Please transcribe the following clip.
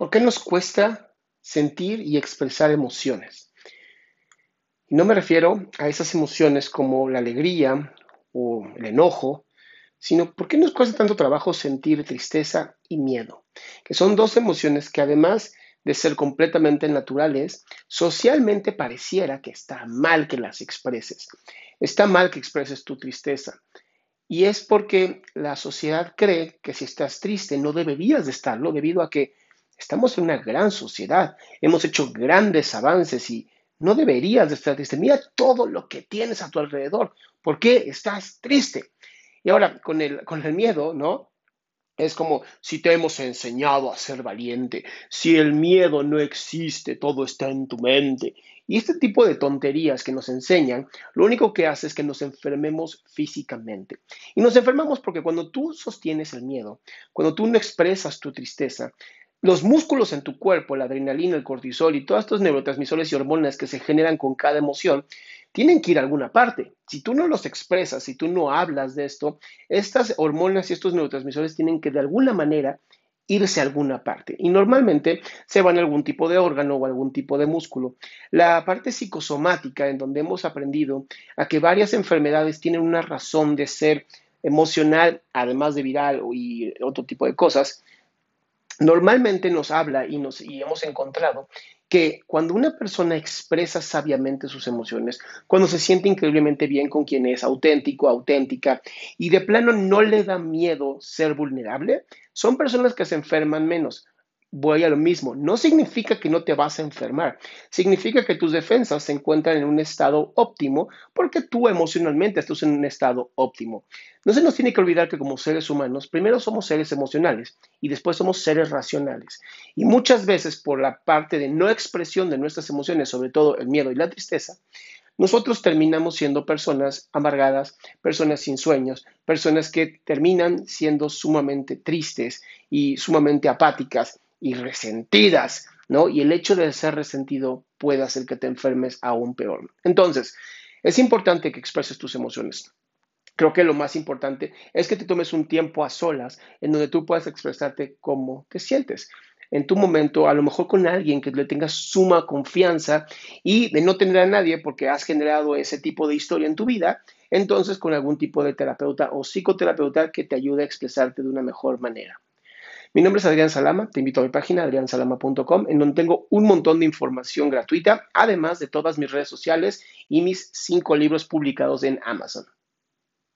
¿Por qué nos cuesta sentir y expresar emociones? Y no me refiero a esas emociones como la alegría o el enojo, sino por qué nos cuesta tanto trabajo sentir tristeza y miedo, que son dos emociones que además de ser completamente naturales, socialmente pareciera que está mal que las expreses. Está mal que expreses tu tristeza. Y es porque la sociedad cree que si estás triste no deberías de estarlo debido a que estamos en una gran sociedad, hemos hecho grandes avances y no deberías de estar triste. Mira todo lo que tienes a tu alrededor. ¿Por qué estás triste? Y ahora, con el, con el miedo, ¿no? Es como si te hemos enseñado a ser valiente, si el miedo no existe, todo está en tu mente. Y este tipo de tonterías que nos enseñan, lo único que hace es que nos enfermemos físicamente. Y nos enfermamos porque cuando tú sostienes el miedo, cuando tú no expresas tu tristeza, los músculos en tu cuerpo, la adrenalina, el cortisol y todos estos neurotransmisores y hormonas que se generan con cada emoción, tienen que ir a alguna parte. Si tú no los expresas, si tú no hablas de esto, estas hormonas y estos neurotransmisores tienen que de alguna manera irse a alguna parte. Y normalmente se van a algún tipo de órgano o algún tipo de músculo. La parte psicosomática, en donde hemos aprendido a que varias enfermedades tienen una razón de ser emocional, además de viral y otro tipo de cosas, normalmente nos habla y, nos, y hemos encontrado que cuando una persona expresa sabiamente sus emociones, cuando se siente increíblemente bien con quien es auténtico, auténtica, y de plano no le da miedo ser vulnerable, son personas que se enferman menos voy a lo mismo. No significa que no te vas a enfermar, significa que tus defensas se encuentran en un estado óptimo porque tú emocionalmente estás en un estado óptimo. No se nos tiene que olvidar que como seres humanos, primero somos seres emocionales y después somos seres racionales. Y muchas veces por la parte de no expresión de nuestras emociones, sobre todo el miedo y la tristeza, nosotros terminamos siendo personas amargadas, personas sin sueños, personas que terminan siendo sumamente tristes y sumamente apáticas y resentidas, ¿no? Y el hecho de ser resentido puede hacer que te enfermes aún peor. Entonces, es importante que expreses tus emociones. Creo que lo más importante es que te tomes un tiempo a solas en donde tú puedas expresarte cómo te sientes. En tu momento, a lo mejor con alguien que le tengas suma confianza y de no tener a nadie porque has generado ese tipo de historia en tu vida, entonces con algún tipo de terapeuta o psicoterapeuta que te ayude a expresarte de una mejor manera. Mi nombre es Adrián Salama, te invito a mi página adriansalama.com en donde tengo un montón de información gratuita, además de todas mis redes sociales y mis cinco libros publicados en Amazon.